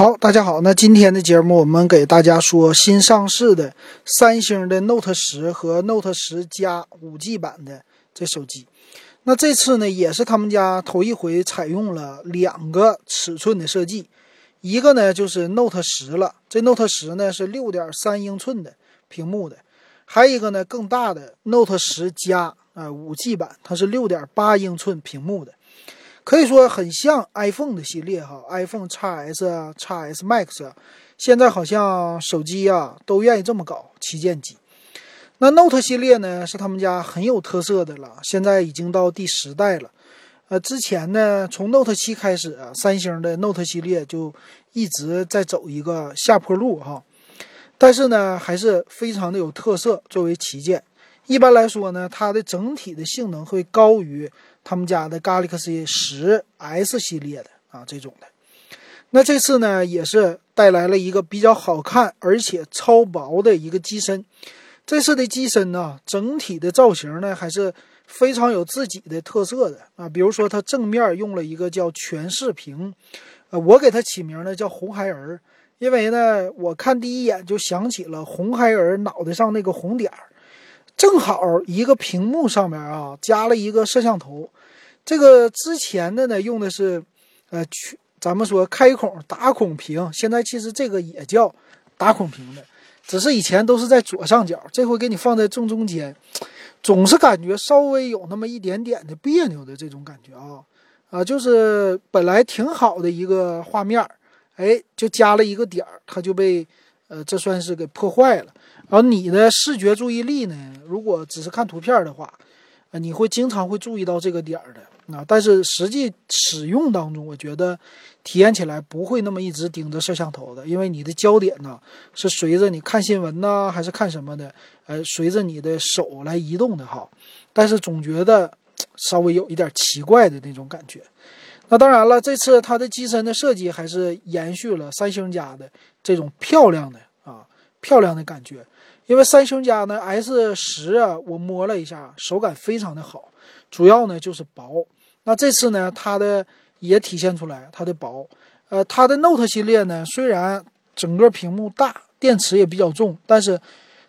好，大家好，那今天的节目我们给大家说新上市的三星的 Note 十和 Note 十加五 G 版的这手机。那这次呢，也是他们家头一回采用了两个尺寸的设计，一个呢就是 Note 十了，这 Note 十呢是六点三英寸的屏幕的，还有一个呢更大的 Note 十加啊五 G 版，它是六点八英寸屏幕的。可以说很像 iPhone 的系列哈，iPhone x S 啊、x S Max，现在好像手机啊都愿意这么搞旗舰机。那 Note 系列呢是他们家很有特色的了，现在已经到第十代了。呃，之前呢从 Note 七开始啊，三星的 Note 系列就一直在走一个下坡路哈，但是呢还是非常的有特色，作为旗舰。一般来说呢，它的整体的性能会高于。他们家的 Galaxy 十 S 系列的啊，这种的，那这次呢也是带来了一个比较好看而且超薄的一个机身。这次的机身呢，整体的造型呢还是非常有自己的特色的啊。比如说它正面用了一个叫全视屏，呃，我给它起名呢叫红孩儿，因为呢我看第一眼就想起了红孩儿脑袋上那个红点儿。正好一个屏幕上面啊，加了一个摄像头。这个之前的呢，用的是，呃，去咱们说开孔打孔屏。现在其实这个也叫打孔屏的，只是以前都是在左上角，这回给你放在正中间，总是感觉稍微有那么一点点的别扭的这种感觉啊啊，就是本来挺好的一个画面，哎，就加了一个点儿，它就被，呃，这算是给破坏了。然后你的视觉注意力呢？如果只是看图片的话，呃，你会经常会注意到这个点儿的啊。但是实际使用当中，我觉得体验起来不会那么一直盯着摄像头的，因为你的焦点呢是随着你看新闻呢，还是看什么的，呃，随着你的手来移动的哈。但是总觉得稍微有一点奇怪的那种感觉。那当然了，这次它的机身的设计还是延续了三星家的这种漂亮的啊漂亮的感觉。因为三星家呢 S 十啊，我摸了一下，手感非常的好，主要呢就是薄。那这次呢，它的也体现出来它的薄。呃，它的 Note 系列呢，虽然整个屏幕大，电池也比较重，但是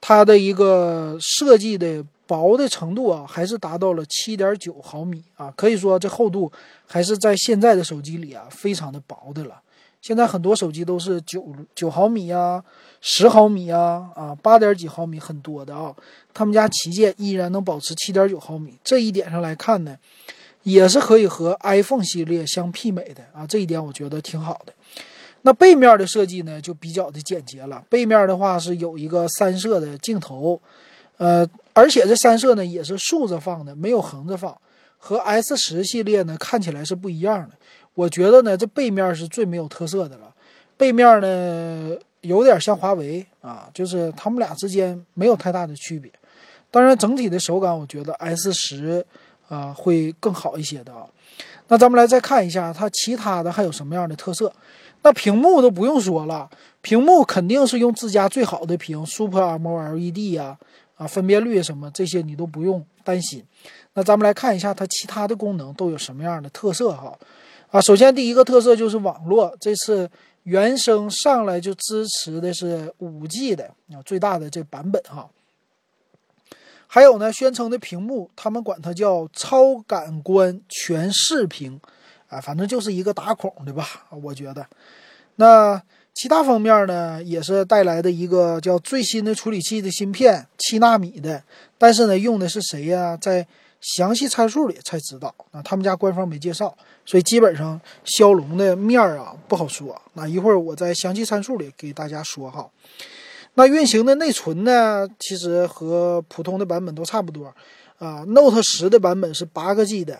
它的一个设计的薄的程度啊，还是达到了七点九毫米啊，可以说这厚度还是在现在的手机里啊，非常的薄的了。现在很多手机都是九九毫米呀。十毫米啊啊，八点几毫米很多的啊，他们家旗舰依然能保持七点九毫米，这一点上来看呢，也是可以和 iPhone 系列相媲美的啊，这一点我觉得挺好的。那背面的设计呢，就比较的简洁了，背面的话是有一个三摄的镜头，呃，而且这三摄呢也是竖着放的，没有横着放，和 S 十系列呢看起来是不一样的。我觉得呢，这背面是最没有特色的了，背面呢。有点像华为啊，就是他们俩之间没有太大的区别。当然，整体的手感我觉得 S 十啊会更好一些的啊。那咱们来再看一下它其他的还有什么样的特色。那屏幕都不用说了，屏幕肯定是用自家最好的屏 Super M O L E D 呀，啊，分辨率什么这些你都不用担心。那咱们来看一下它其他的功能都有什么样的特色哈。啊首先第一个特色就是网络，这次。原生上来就支持的是五 G 的啊，最大的这版本哈。还有呢，宣称的屏幕，他们管它叫超感官全视屏，啊，反正就是一个打孔的吧，我觉得。那其他方面呢，也是带来的一个叫最新的处理器的芯片，七纳米的，但是呢，用的是谁呀？在详细参数里才知道，那他们家官方没介绍。所以基本上骁龙的面儿啊不好说，那一会儿我在详细参数里给大家说哈。那运行的内存呢，其实和普通的版本都差不多啊。Note 十的版本是八个 G 的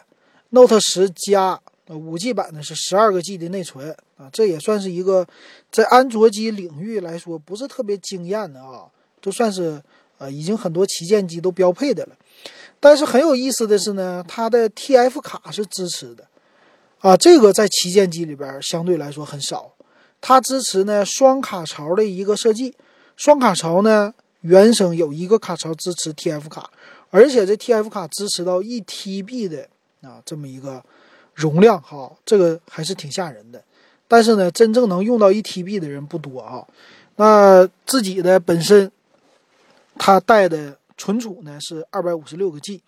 ，Note 十加五 G 版的是十二个 G 的内存啊。这也算是一个在安卓机领域来说不是特别惊艳的啊，都算是呃已经很多旗舰机都标配的了。但是很有意思的是呢，它的 TF 卡是支持的。啊，这个在旗舰机里边相对来说很少，它支持呢双卡槽的一个设计，双卡槽呢原生有一个卡槽支持 TF 卡，而且这 TF 卡支持到一 TB 的啊这么一个容量，哈，这个还是挺吓人的。但是呢，真正能用到一 TB 的人不多啊。那自己的本身，他带的存储呢是二百五十六个 G，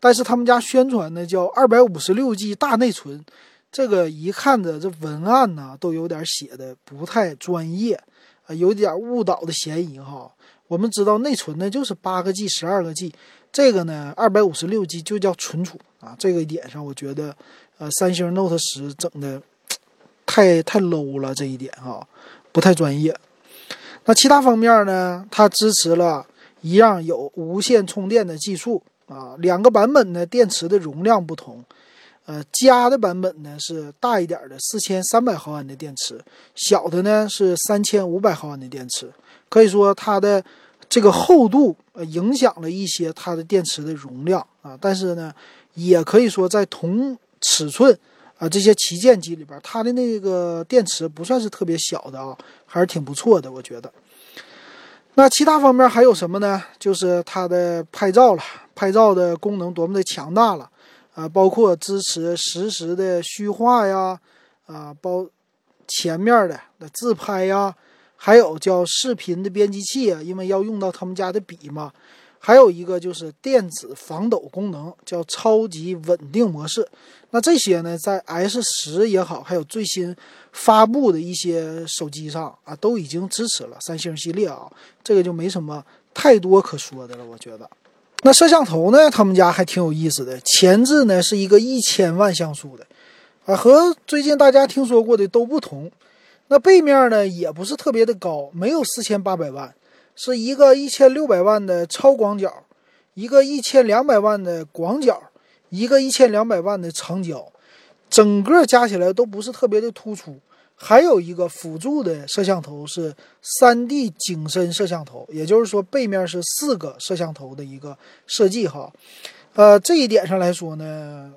但是他们家宣传呢叫二百五十六 G 大内存，这个一看着这文案呢都有点写的不太专业啊，有点误导的嫌疑哈。我们知道内存呢就是八个 G、十二个 G，这个呢二百五十六 G 就叫存储啊。这个点上，我觉得呃三星 Note 十整的 太太 low 了，这一点哈不太专业。那其他方面呢？它支持了一样有无线充电的技术啊，两个版本呢，电池的容量不同。呃，加的版本呢是大一点的四千三百毫安的电池，小的呢是三千五百毫安的电池。可以说它的这个厚度呃影响了一些它的电池的容量啊，但是呢，也可以说在同尺寸啊这些旗舰机里边，它的那个电池不算是特别小的啊。还是挺不错的，我觉得。那其他方面还有什么呢？就是它的拍照了，拍照的功能多么的强大了啊！包括支持实时的虚化呀，啊，包前面的那自拍呀，还有叫视频的编辑器啊，因为要用到他们家的笔嘛。还有一个就是电子防抖功能，叫超级稳定模式。那这些呢，在 S 十也好，还有最新发布的一些手机上啊，都已经支持了。三星系列啊，这个就没什么太多可说的了。我觉得，那摄像头呢，他们家还挺有意思的。前置呢是一个一千万像素的，啊，和最近大家听说过的都不同。那背面呢，也不是特别的高，没有四千八百万。是一个一千六百万的超广角，一个一千两百万的广角，一个一千两百万的长焦，整个加起来都不是特别的突出。还有一个辅助的摄像头是三 D 景深摄像头，也就是说背面是四个摄像头的一个设计哈。呃，这一点上来说呢，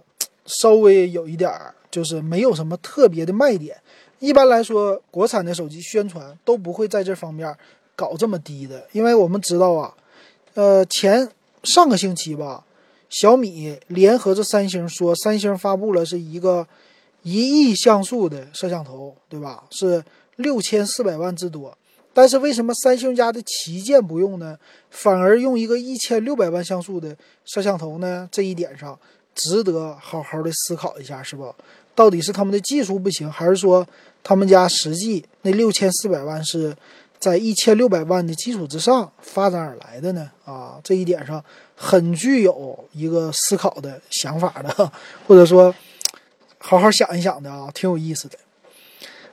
稍微有一点儿就是没有什么特别的卖点。一般来说，国产的手机宣传都不会在这方面。搞这么低的，因为我们知道啊，呃，前上个星期吧，小米联合着三星说，三星发布了是一个一亿像素的摄像头，对吧？是六千四百万之多。但是为什么三星家的旗舰不用呢？反而用一个一千六百万像素的摄像头呢？这一点上值得好好的思考一下，是不？到底是他们的技术不行，还是说他们家实际那六千四百万是？在一千六百万的基础之上发展而来的呢？啊，这一点上很具有一个思考的想法的，或者说好好想一想的啊，挺有意思的。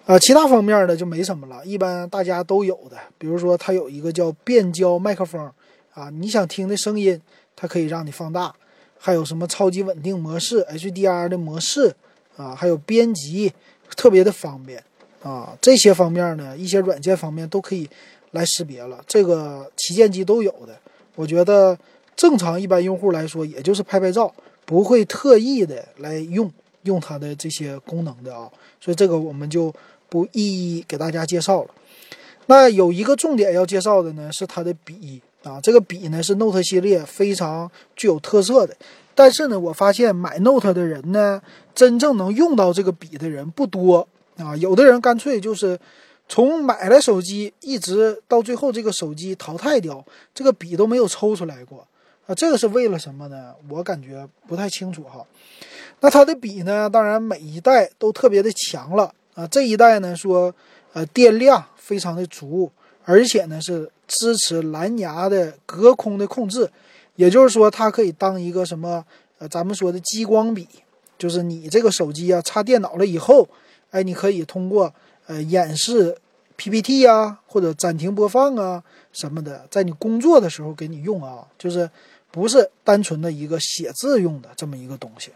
啊，其他方面的就没什么了，一般大家都有的，比如说它有一个叫变焦麦克风啊，你想听的声音它可以让你放大，还有什么超级稳定模式、HDR 的模式啊，还有编辑，特别的方便。啊，这些方面呢，一些软件方面都可以来识别了。这个旗舰机都有的，我觉得正常一般用户来说，也就是拍拍照，不会特意的来用用它的这些功能的啊。所以这个我们就不一一给大家介绍了。那有一个重点要介绍的呢，是它的笔啊。这个笔呢是 Note 系列非常具有特色的，但是呢，我发现买 Note 的人呢，真正能用到这个笔的人不多。啊，有的人干脆就是从买了手机一直到最后这个手机淘汰掉，这个笔都没有抽出来过啊，这个是为了什么呢？我感觉不太清楚哈。那它的笔呢，当然每一代都特别的强了啊。这一代呢说，呃，电量非常的足，而且呢是支持蓝牙的隔空的控制，也就是说它可以当一个什么呃咱们说的激光笔，就是你这个手机啊插电脑了以后。哎，你可以通过呃演示 PPT 呀，或者暂停播放啊什么的，在你工作的时候给你用啊，就是不是单纯的一个写字用的这么一个东西，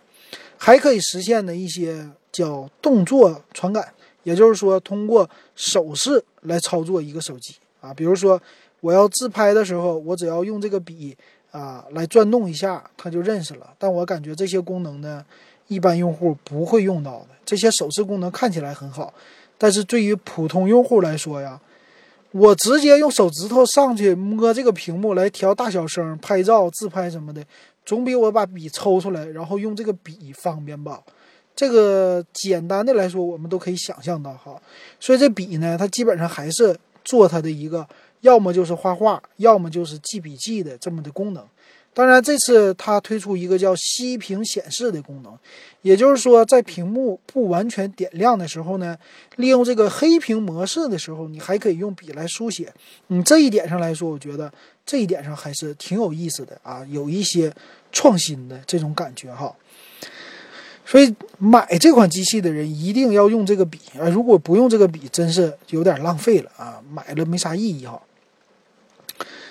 还可以实现的一些叫动作传感，也就是说通过手势来操作一个手机啊，比如说我要自拍的时候，我只要用这个笔啊来转动一下，它就认识了。但我感觉这些功能呢。一般用户不会用到的这些手势功能看起来很好，但是对于普通用户来说呀，我直接用手指头上去摸这个屏幕来调大小声、拍照、自拍什么的，总比我把笔抽出来然后用这个笔方便吧？这个简单的来说，我们都可以想象到哈。所以这笔呢，它基本上还是做它的一个，要么就是画画，要么就是记笔记的这么的功能。当然，这次它推出一个叫息屏显示的功能，也就是说，在屏幕不完全点亮的时候呢，利用这个黑屏模式的时候，你还可以用笔来书写。嗯，这一点上来说，我觉得这一点上还是挺有意思的啊，有一些创新的这种感觉哈。所以买这款机器的人一定要用这个笔啊，如果不用这个笔，真是有点浪费了啊，买了没啥意义哈。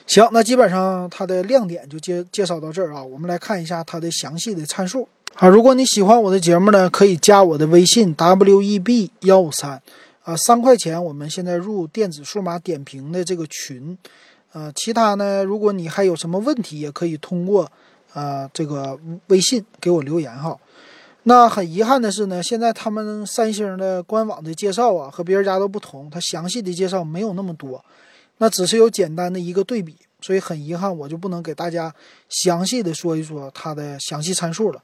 行，那基本上它的亮点就介介绍到这儿啊。我们来看一下它的详细的参数啊。如果你喜欢我的节目呢，可以加我的微信 w e b 幺五三啊，三块钱我们现在入电子数码点评的这个群啊。其他呢，如果你还有什么问题，也可以通过啊这个微信给我留言哈。那很遗憾的是呢，现在他们三星的官网的介绍啊和别人家都不同，它详细的介绍没有那么多。那只是有简单的一个对比，所以很遗憾，我就不能给大家详细的说一说它的详细参数了。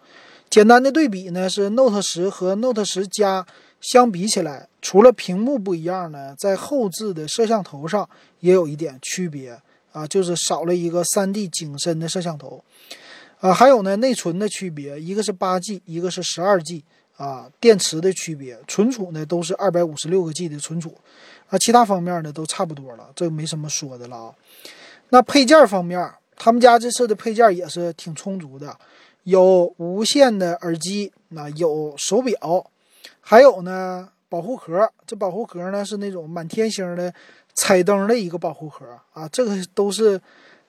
简单的对比呢，是 Note 十和 Note 十加相比起来，除了屏幕不一样呢，在后置的摄像头上也有一点区别啊，就是少了一个 3D 景深的摄像头啊，还有呢内存的区别，一个是 8G，一个是 12G 啊，电池的区别，存储呢都是256个 G 的存储。啊，其他方面呢都差不多了，这个没什么说的了啊。那配件方面，他们家这次的配件也是挺充足的，有无线的耳机，那有手表，还有呢保护壳。这保护壳呢是那种满天星的彩灯的一个保护壳啊，这个都是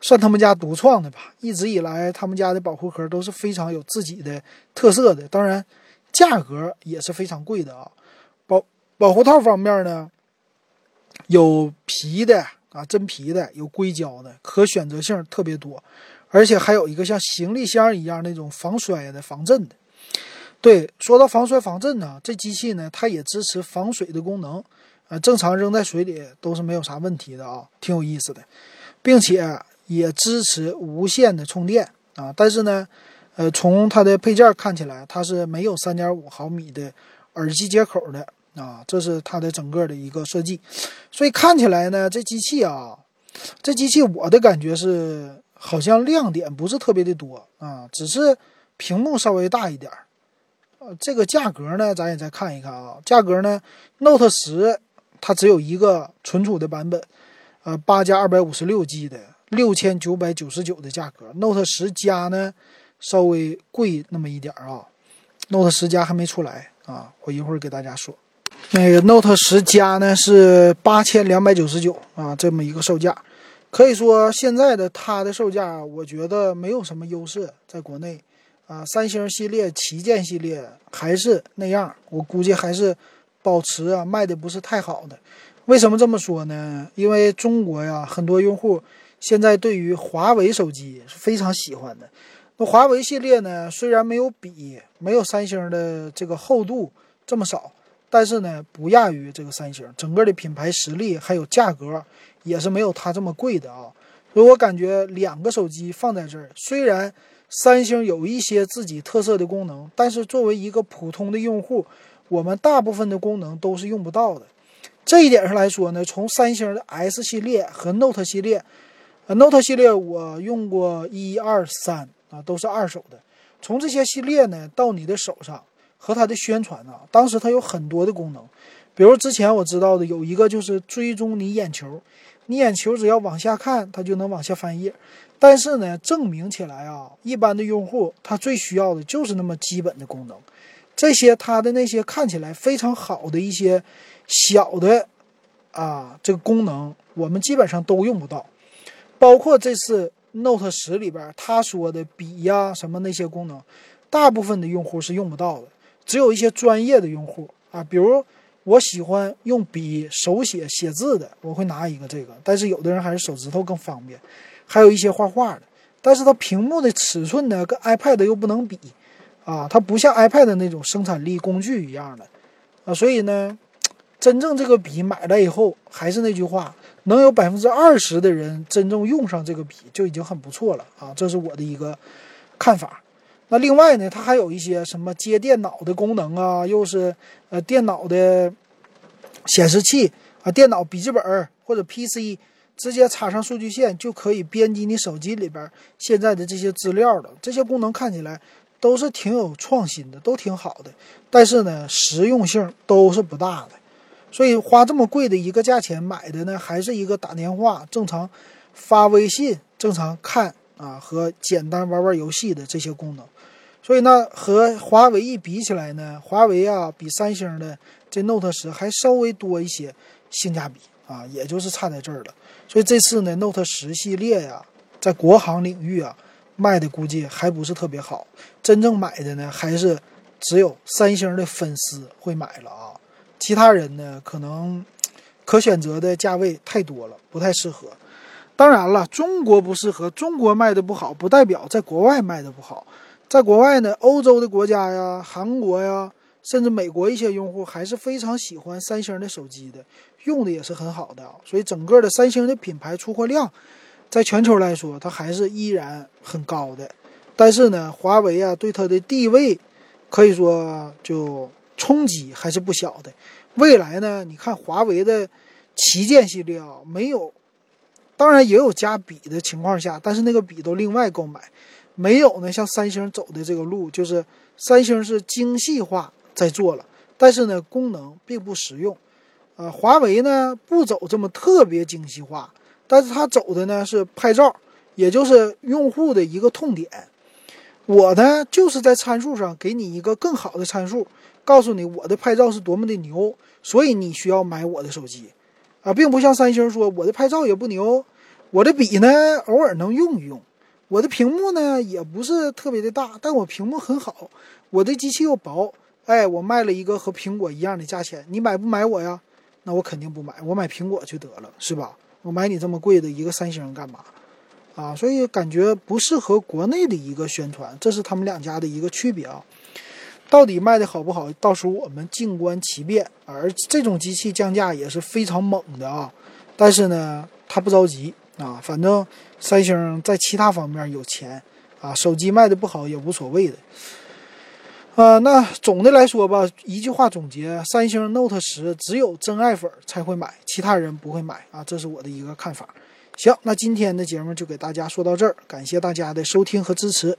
算他们家独创的吧。一直以来，他们家的保护壳都是非常有自己的特色的，当然价格也是非常贵的啊。保保护套方面呢？有皮的啊，真皮的，有硅胶的，可选择性特别多，而且还有一个像行李箱一样那种防摔的、防震的。对，说到防摔防震呢，这机器呢，它也支持防水的功能，啊，正常扔在水里都是没有啥问题的啊，挺有意思的，并且也支持无线的充电啊。但是呢，呃，从它的配件看起来，它是没有3.5毫米的耳机接口的。啊，这是它的整个的一个设计，所以看起来呢，这机器啊，这机器我的感觉是好像亮点不是特别的多啊，只是屏幕稍微大一点儿。呃，这个价格呢，咱也再看一看啊，价格呢，Note 十它只有一个存储的版本，呃，八加二百五十六 G 的六千九百九十九的价格，Note 十加呢稍微贵那么一点儿啊，Note 十加还没出来啊，我一会儿给大家说。那个 Note 十加呢是八千两百九十九啊，这么一个售价，可以说现在的它的售价，我觉得没有什么优势，在国内啊，三星系列旗舰系列还是那样，我估计还是保持啊卖的不是太好的。为什么这么说呢？因为中国呀，很多用户现在对于华为手机是非常喜欢的。那华为系列呢，虽然没有比没有三星的这个厚度这么少。但是呢，不亚于这个三星，整个的品牌实力还有价格也是没有它这么贵的啊。所以我感觉两个手机放在这儿，虽然三星有一些自己特色的功能，但是作为一个普通的用户，我们大部分的功能都是用不到的。这一点上来说呢，从三星的 S 系列和 Note 系列，，Note 系列我用过一二三啊，都是二手的。从这些系列呢到你的手上。和它的宣传呢，当时它有很多的功能，比如之前我知道的有一个就是追踪你眼球，你眼球只要往下看，它就能往下翻页。但是呢，证明起来啊，一般的用户他最需要的就是那么基本的功能，这些它的那些看起来非常好的一些小的啊这个功能，我们基本上都用不到。包括这次 Note 十里边他说的笔呀什么那些功能，大部分的用户是用不到的。只有一些专业的用户啊，比如我喜欢用笔手写写字的，我会拿一个这个。但是有的人还是手指头更方便。还有一些画画的，但是它屏幕的尺寸呢，跟 iPad 又不能比啊，它不像 iPad 那种生产力工具一样的啊。所以呢，真正这个笔买来以后，还是那句话，能有百分之二十的人真正用上这个笔就已经很不错了啊。这是我的一个看法。那另外呢，它还有一些什么接电脑的功能啊，又是呃电脑的显示器啊，电脑笔记本或者 PC 直接插上数据线就可以编辑你手机里边现在的这些资料了。这些功能看起来都是挺有创新的，都挺好的，但是呢，实用性都是不大的。所以花这么贵的一个价钱买的呢，还是一个打电话、正常发微信、正常看啊和简单玩玩游戏的这些功能。所以呢，和华为一比起来呢，华为啊比三星的这 Note 十还稍微多一些性价比啊，也就是差在这儿了。所以这次呢，Note 十系列呀，在国行领域啊卖的估计还不是特别好，真正买的呢还是只有三星的粉丝会买了啊。其他人呢，可能可选择的价位太多了，不太适合。当然了，中国不适合，中国卖的不好，不代表在国外卖的不好。在国外呢，欧洲的国家呀、韩国呀，甚至美国一些用户还是非常喜欢三星的手机的，用的也是很好的。所以整个的三星的品牌出货量，在全球来说，它还是依然很高的。但是呢，华为啊，对它的地位，可以说就。冲击还是不小的。未来呢？你看华为的旗舰系列啊，没有，当然也有加笔的情况下，但是那个笔都另外购买。没有呢，像三星走的这个路，就是三星是精细化在做了，但是呢，功能并不实用。呃，华为呢不走这么特别精细化，但是它走的呢是拍照，也就是用户的一个痛点。我呢就是在参数上给你一个更好的参数。告诉你我的拍照是多么的牛，所以你需要买我的手机，啊，并不像三星说我的拍照也不牛，我的笔呢偶尔能用一用，我的屏幕呢也不是特别的大，但我屏幕很好，我的机器又薄，哎，我卖了一个和苹果一样的价钱，你买不买我呀？那我肯定不买，我买苹果就得了，是吧？我买你这么贵的一个三星干嘛？啊，所以感觉不适合国内的一个宣传，这是他们两家的一个区别啊。到底卖的好不好？到时候我们静观其变。而这种机器降价也是非常猛的啊，但是呢，他不着急啊。反正三星在其他方面有钱啊，手机卖的不好也无所谓的。啊，那总的来说吧，一句话总结：三星 Note 十只有真爱粉才会买，其他人不会买啊。这是我的一个看法。行，那今天的节目就给大家说到这儿，感谢大家的收听和支持。